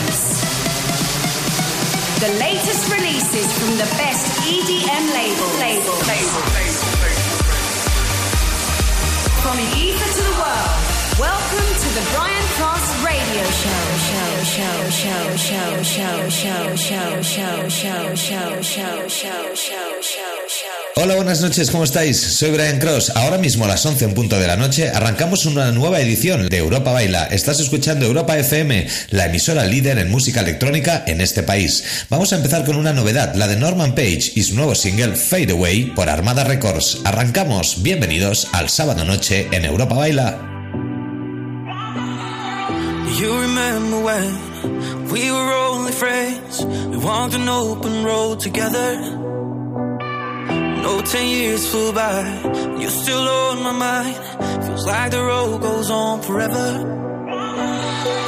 Reference. The latest releases from the best EDM labels. Label. Label. From the ether to the world. Welcome to the Brian Cross Radio Show. Show, show, show, show, show, show, show, show, show, show, show, show, show, show. Hola, buenas noches, ¿cómo estáis? Soy Brian Cross. Ahora mismo a las 11 en punto de la noche arrancamos una nueva edición de Europa Baila. Estás escuchando Europa FM, la emisora líder en música electrónica en este país. Vamos a empezar con una novedad, la de Norman Page y su nuevo single Fade Away por Armada Records. Arrancamos. Bienvenidos al sábado noche en Europa Baila. We. No, ten years flew by, you're still on my mind. Feels like the road goes on forever.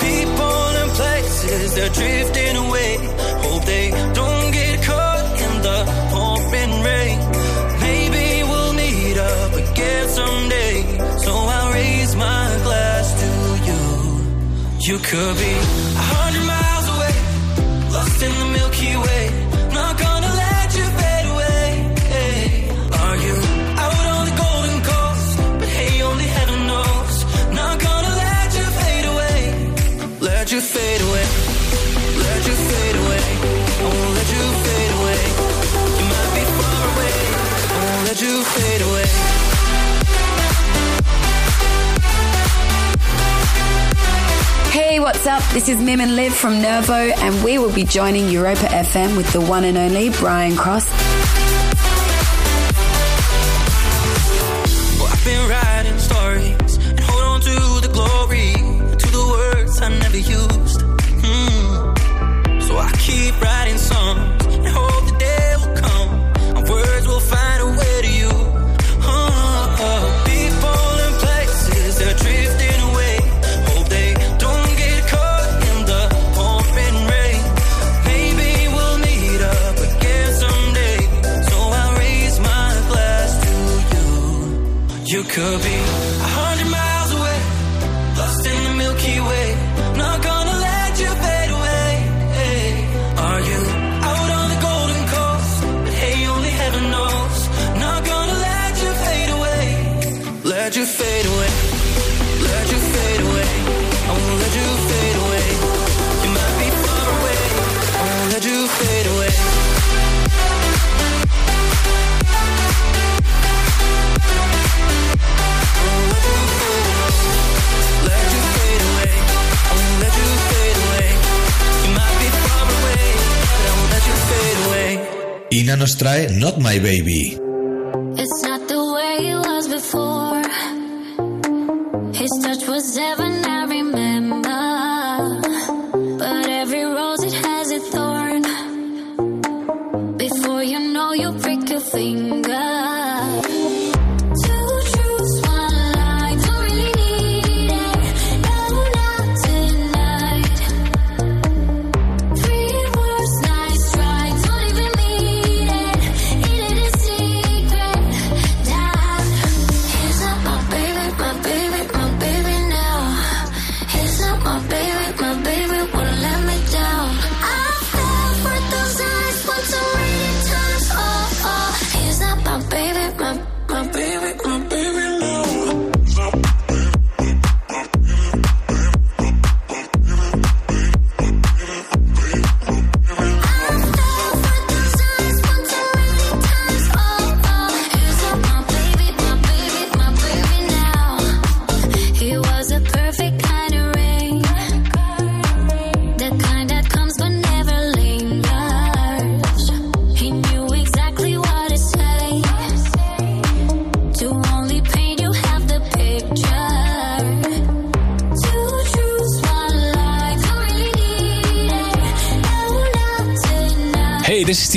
People and places, they're drifting away. Hope they don't get caught in the pouring rain. Maybe we'll meet up again someday. So I'll raise my glass to you. You could be a hundred miles away, lost in the Milky Way. You fade away. Let you fade away. I won't let you fade away. You might be far away. I won't let you fade away. Hey, what's up? This is Mim and Liv from Nervo, and we will be joining Europa FM with the one and only Brian Cross. Nos trae Not My Baby.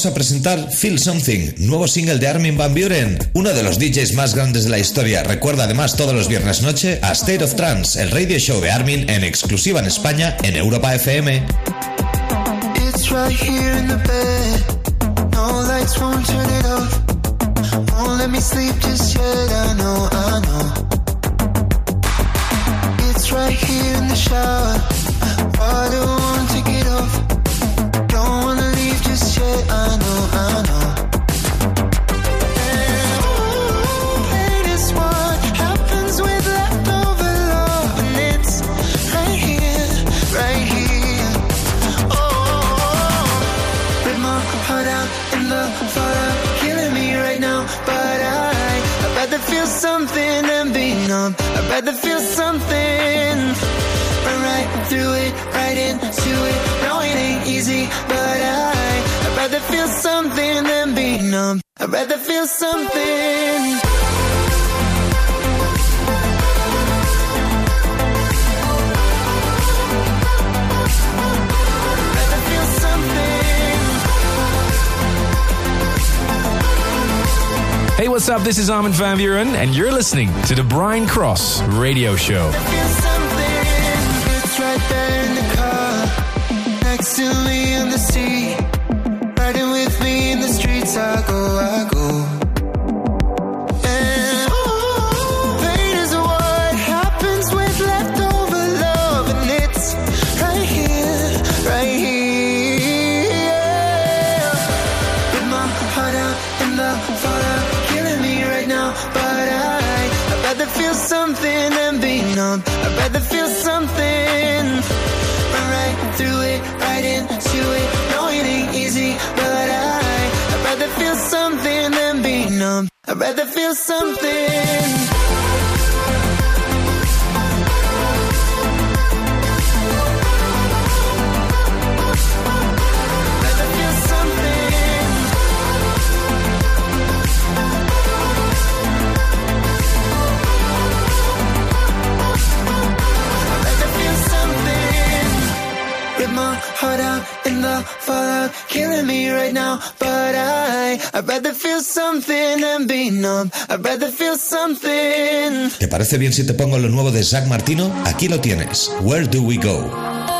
Vamos a presentar Feel Something, nuevo single de Armin Van Buren, uno de los DJs más grandes de la historia. Recuerda además todos los viernes noche a State of Trance, el radio show de Armin en exclusiva en España en Europa FM. It's right here in the yet. I shower. Water won't take it off. But my heart ain't enough. It's killing me right now, but I, rather feel something than be numb. I'd rather feel something. Hey, what's up? This is Armin van Buuren, and you're listening to the Brian Cross Radio Show. Right next to me in the sea. I'd rather feel something. Right through it, right into it. No, it ain't easy, but I, I'd rather feel something than be numb. I'd rather feel something. Killing me right now. But I, I'd rather feel something numb. I'd rather feel something. ¿Te parece bien si te pongo lo nuevo de Zach Martino? Aquí lo tienes. Where do we go?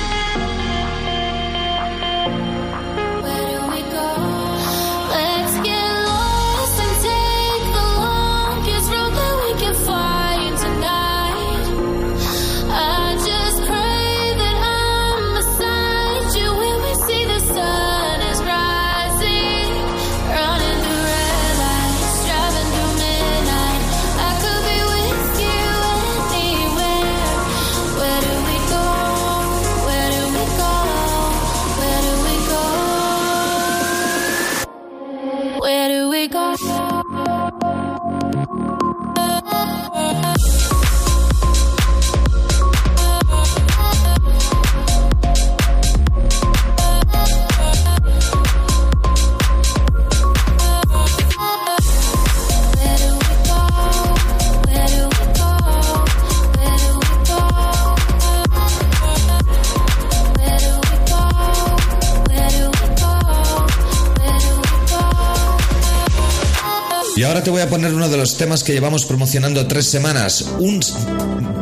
Ahora te voy a poner uno de los temas que llevamos promocionando tres semanas. Un.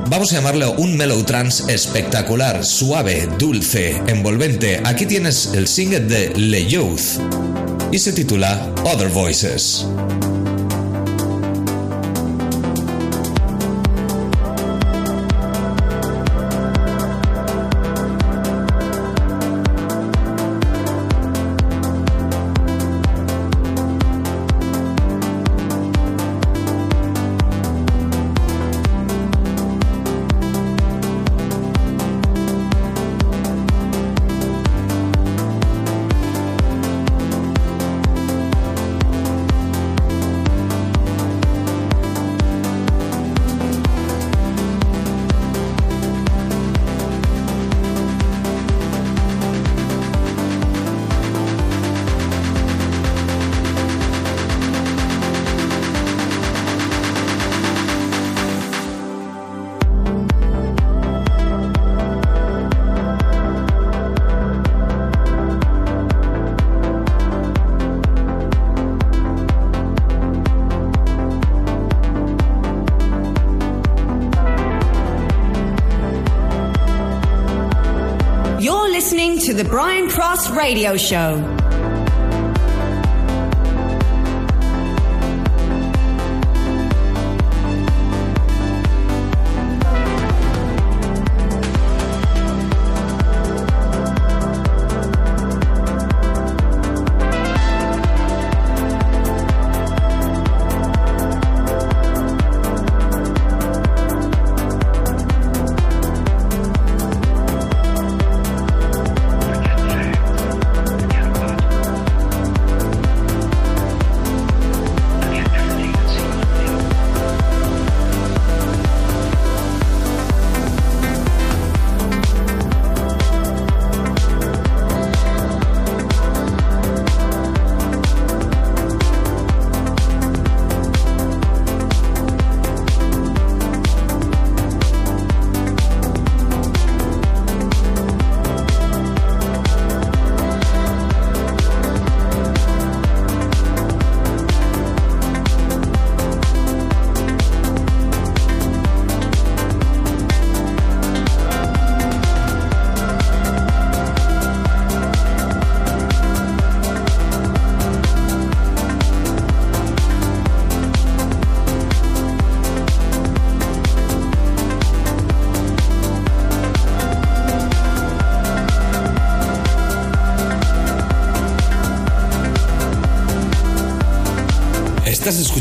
Vamos a llamarlo un mellow trance espectacular, suave, dulce, envolvente. Aquí tienes el single de Le Youth y se titula Other Voices. Radio Show.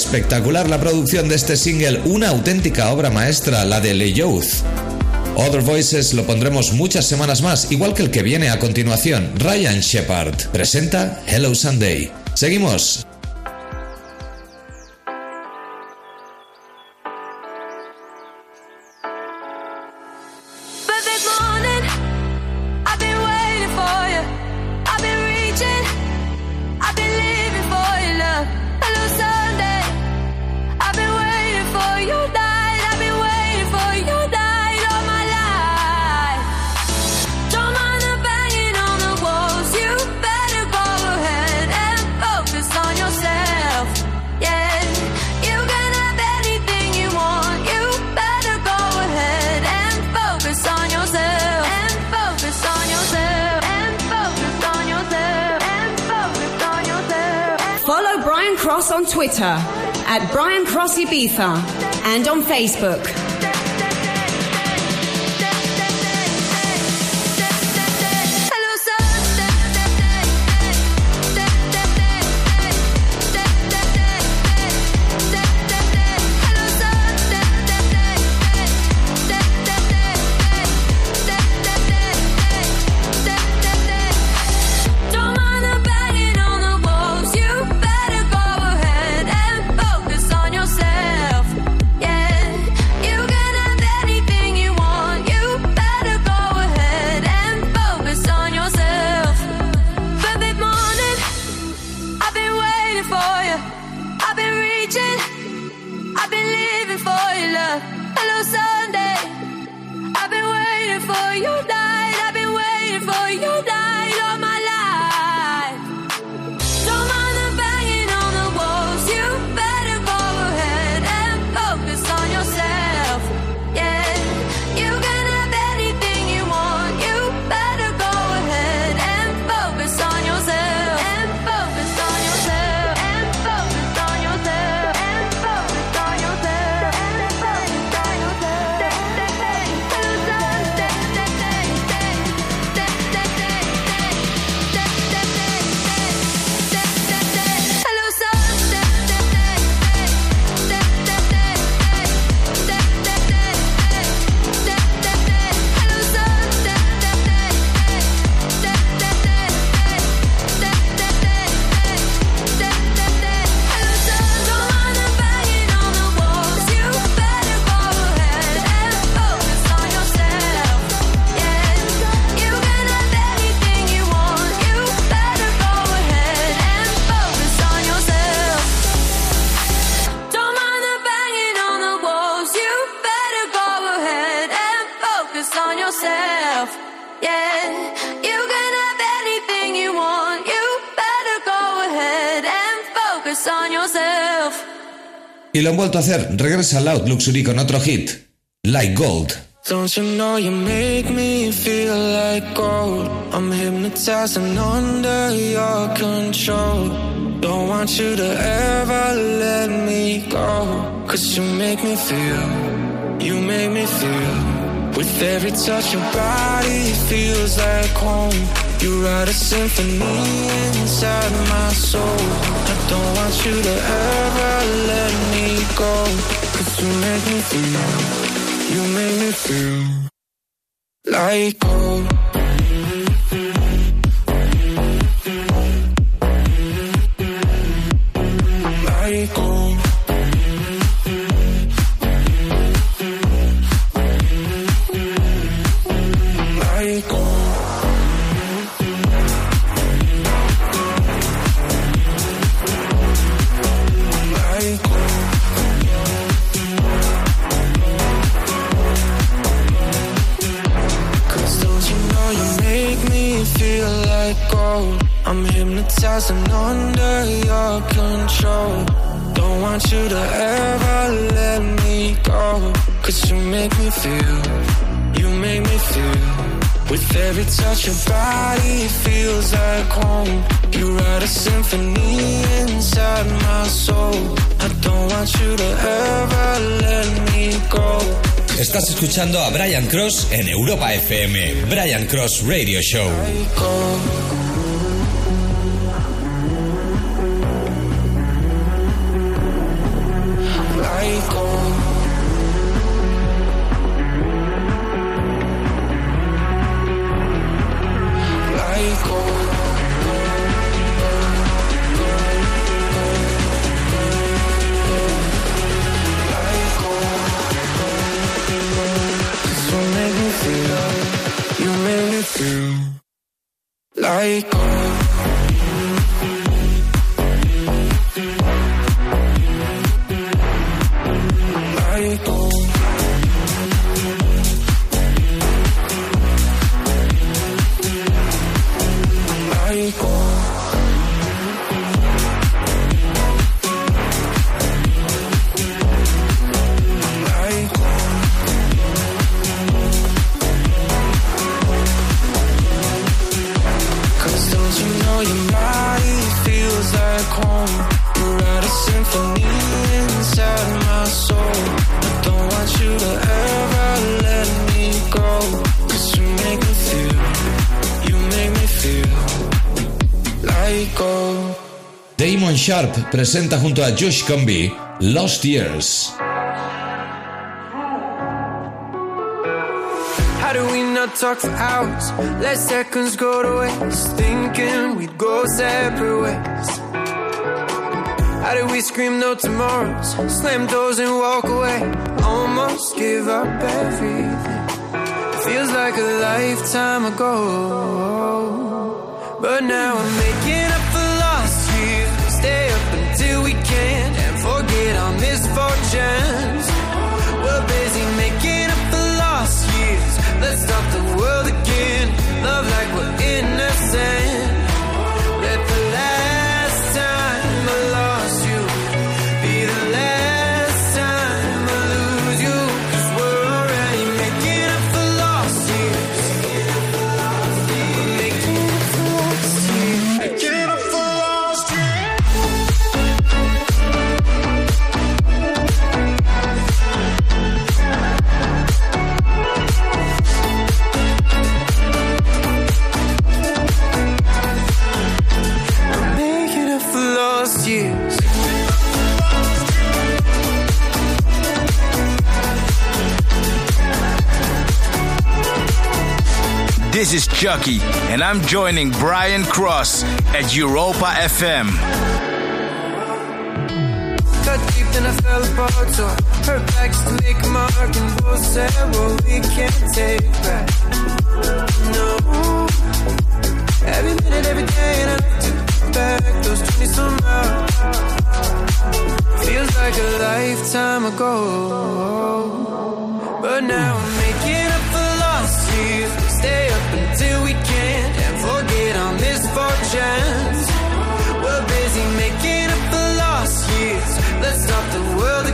Espectacular la producción de este single, una auténtica obra maestra, la de Le Youth. Other Voices lo pondremos muchas semanas más, igual que el que viene a continuación, Ryan Shepard. Presenta Hello Sunday. Seguimos. And on Facebook. Y lo han vuelto a hacer. Regresa Loud Luxury con otro hit, Like Gold. Don't you know you make me feel like gold? I'm hypnotized and under your control. Don't want you to ever let me go. Cause you make me feel, you make me feel. With every touch, your body it feels like home. You write a symphony inside my soul. I don't want you to ever let me go. Cause you make me feel. You make me feel like gold. And under your control. Don't want you to ever let me go. Cause you make me feel, you make me feel. With every touch, your body feels like home. You write a symphony inside my soul. I don't want you to ever let me go. Estás escuchando a Brian Cross en Europa FM, Brian Cross Radio Show. Like presenta junto a Josh Comby Lost Years. How do we not talk for hours? Let seconds go to waste. Thinking we'd go separate ways. How do we scream no tomorrows? Slam doors and walk away. Almost give up everything. Feels like a lifetime ago. But now I'm making up can't and forget our misfortunes. Chucky, and I'm joining Brian Cross at Europa FM. Deep and I fell apart. So her back just to make a mark and both said we can't take back. No. Every minute, every day, and I back those 20 some hours. Feels like a lifetime ago. But now I'm making misfortunes. We're busy making up for lost years. Let's start the world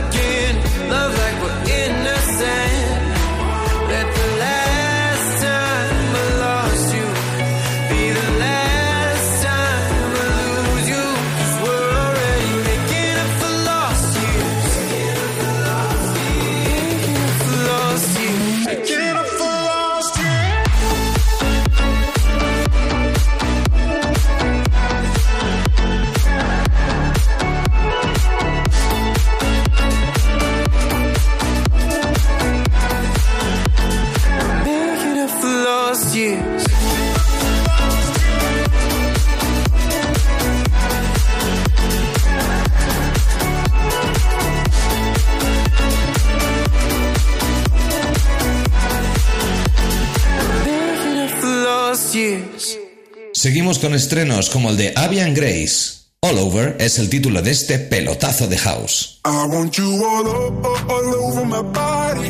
Seguimos con estrenos como el de Avian Grace. All Over es el título de este pelotazo de house. I want you all, o- all over my body.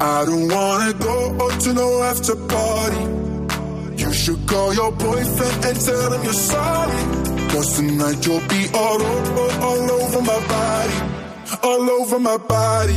I don't wanna go to no after party. You should call your boyfriend and tell him you're sorry. Cause tonight you'll be all, o- all over my body. All over my body.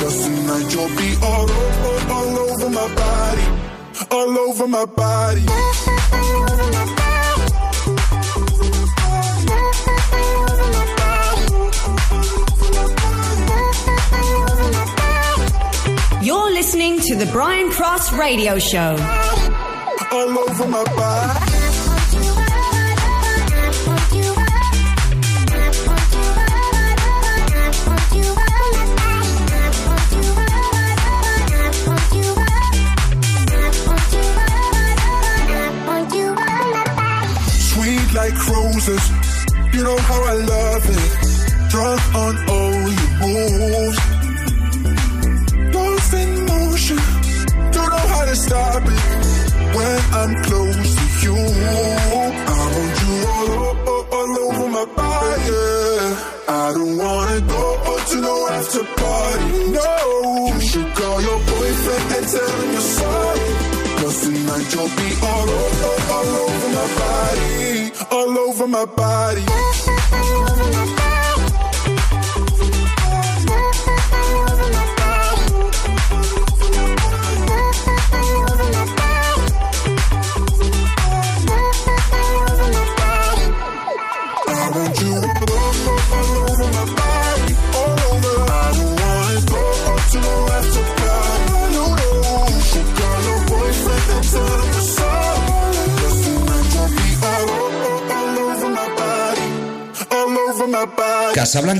Cause tonight you'll be all, o- all over my body, all over my body. You're listening to the Brian Cross Radio Show. all over my body.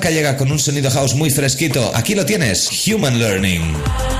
Blanca llega con un sonido house muy fresquito. Aquí lo tienes, Human Learning.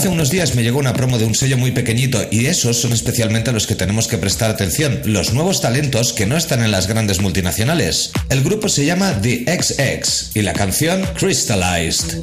Hace unos días me llegó una promo de un sello muy pequeñito y esos son especialmente los que tenemos que prestar atención, los nuevos talentos que no están en las grandes multinacionales. El grupo se llama The XX y la canción Crystallized.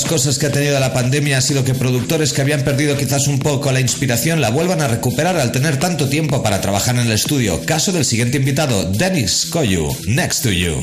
Las cosas que ha tenido la pandemia ha sido que productores que habían perdido quizás un poco la inspiración la vuelvan a recuperar al tener tanto tiempo para trabajar en el estudio. Caso del siguiente invitado, Dennis Koyu, Next to You.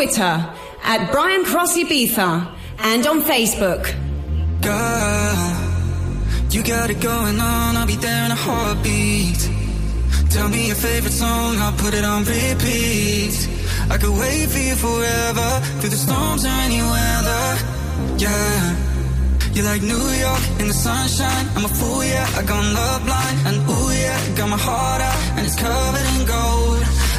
Twitter at Brian Cross Ibiza and on Facebook. Girl, you got it going on, I'll be there in a heartbeat. Tell me your favorite song, I'll put it on repeat. I could wait for you forever, through the storms or any weather. Yeah. You're like New York in the sunshine. I'm a fool, yeah. I got love blind, and ooh, yeah. Got my heart out, and it's covered in gold.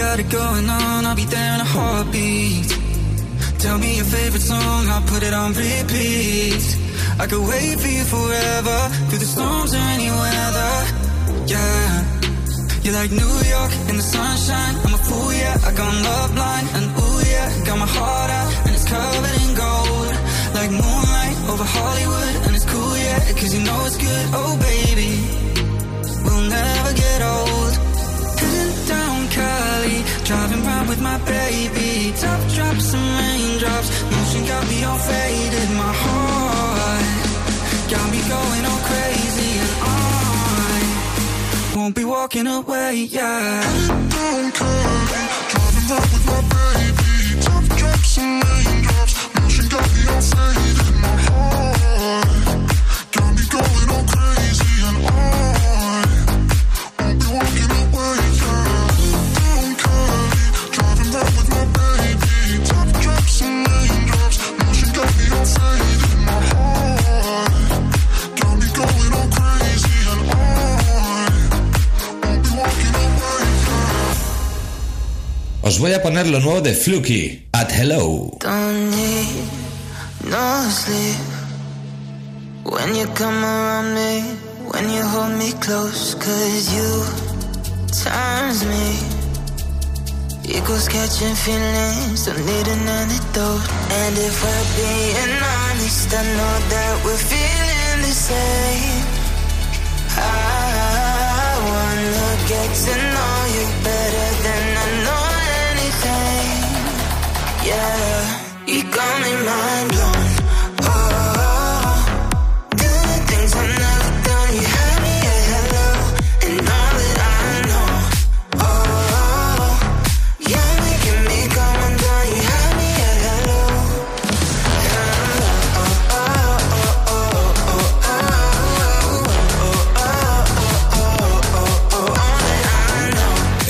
got it going on, I'll be there in a heartbeat. Tell me your favorite song, I'll put it on repeat. I could wait for you forever, through the storms or any weather. Yeah. You're like New York in the sunshine. I'm a fool, yeah. I got love blind, and ooh, yeah. Got my heart out, and it's covered in gold. Like moonlight over Hollywood, and it's cool, yeah. Cause you know it's good, oh baby. We'll never get old. Driving round with my baby. Top drops and raindrops, motion got me all faded. My heart got me going all crazy, and I won't be walking away, yeah. Driving round with my baby. Top drops and raindrops, motion got me all faded. Os voy a poner lo nuevo de Fluky, at Hello. Don't need no sleep. When you come around me, when you hold me close, cause you times me. Equals catching feelings, don't need an antidote. And if we're being honest, I know that we're feeling the same. I wanna get to know Yeah, you got me mind blown.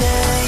we're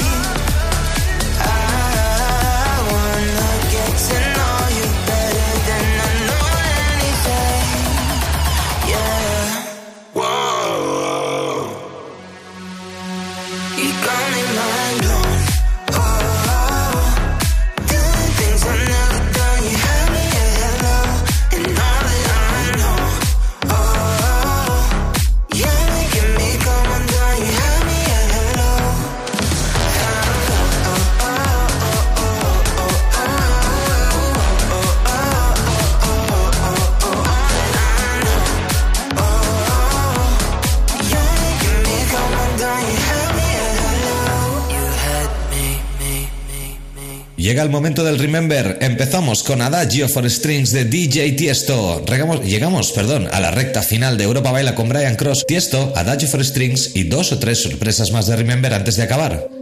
Llega el momento del Remember. Empezamos con Adagio for Strings de DJ Tiesto. Llegamos, perdón, a la recta final de Europa Baila con Brian Cross, Tiesto, Adagio for Strings y dos o tres sorpresas más de Remember antes de acabar.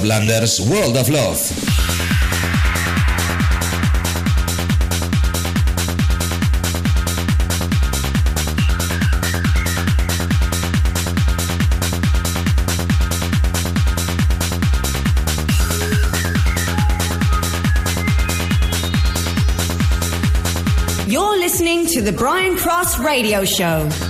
Clublanders World of Love. You're listening to the Brian Cross Radio Show.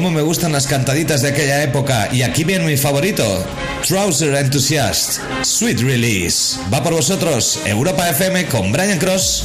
Cómo me gustan las cantaditas de aquella época. Y aquí viene mi favorito, Trouser Enthusiast, Sweet Release. Va por vosotros, Europa FM con Brian Cross.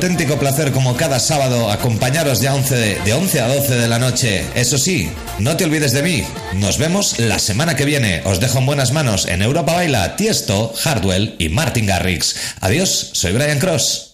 Auténtico placer como cada sábado acompañaros de 11 de, de 11 a 12 de la noche. Eso sí, no te olvides de mí. Nos vemos la semana que viene. Os dejo en buenas manos en Europa Baila, Tiesto, Hardwell y Martin Garrix. Adiós, soy Brian Cross.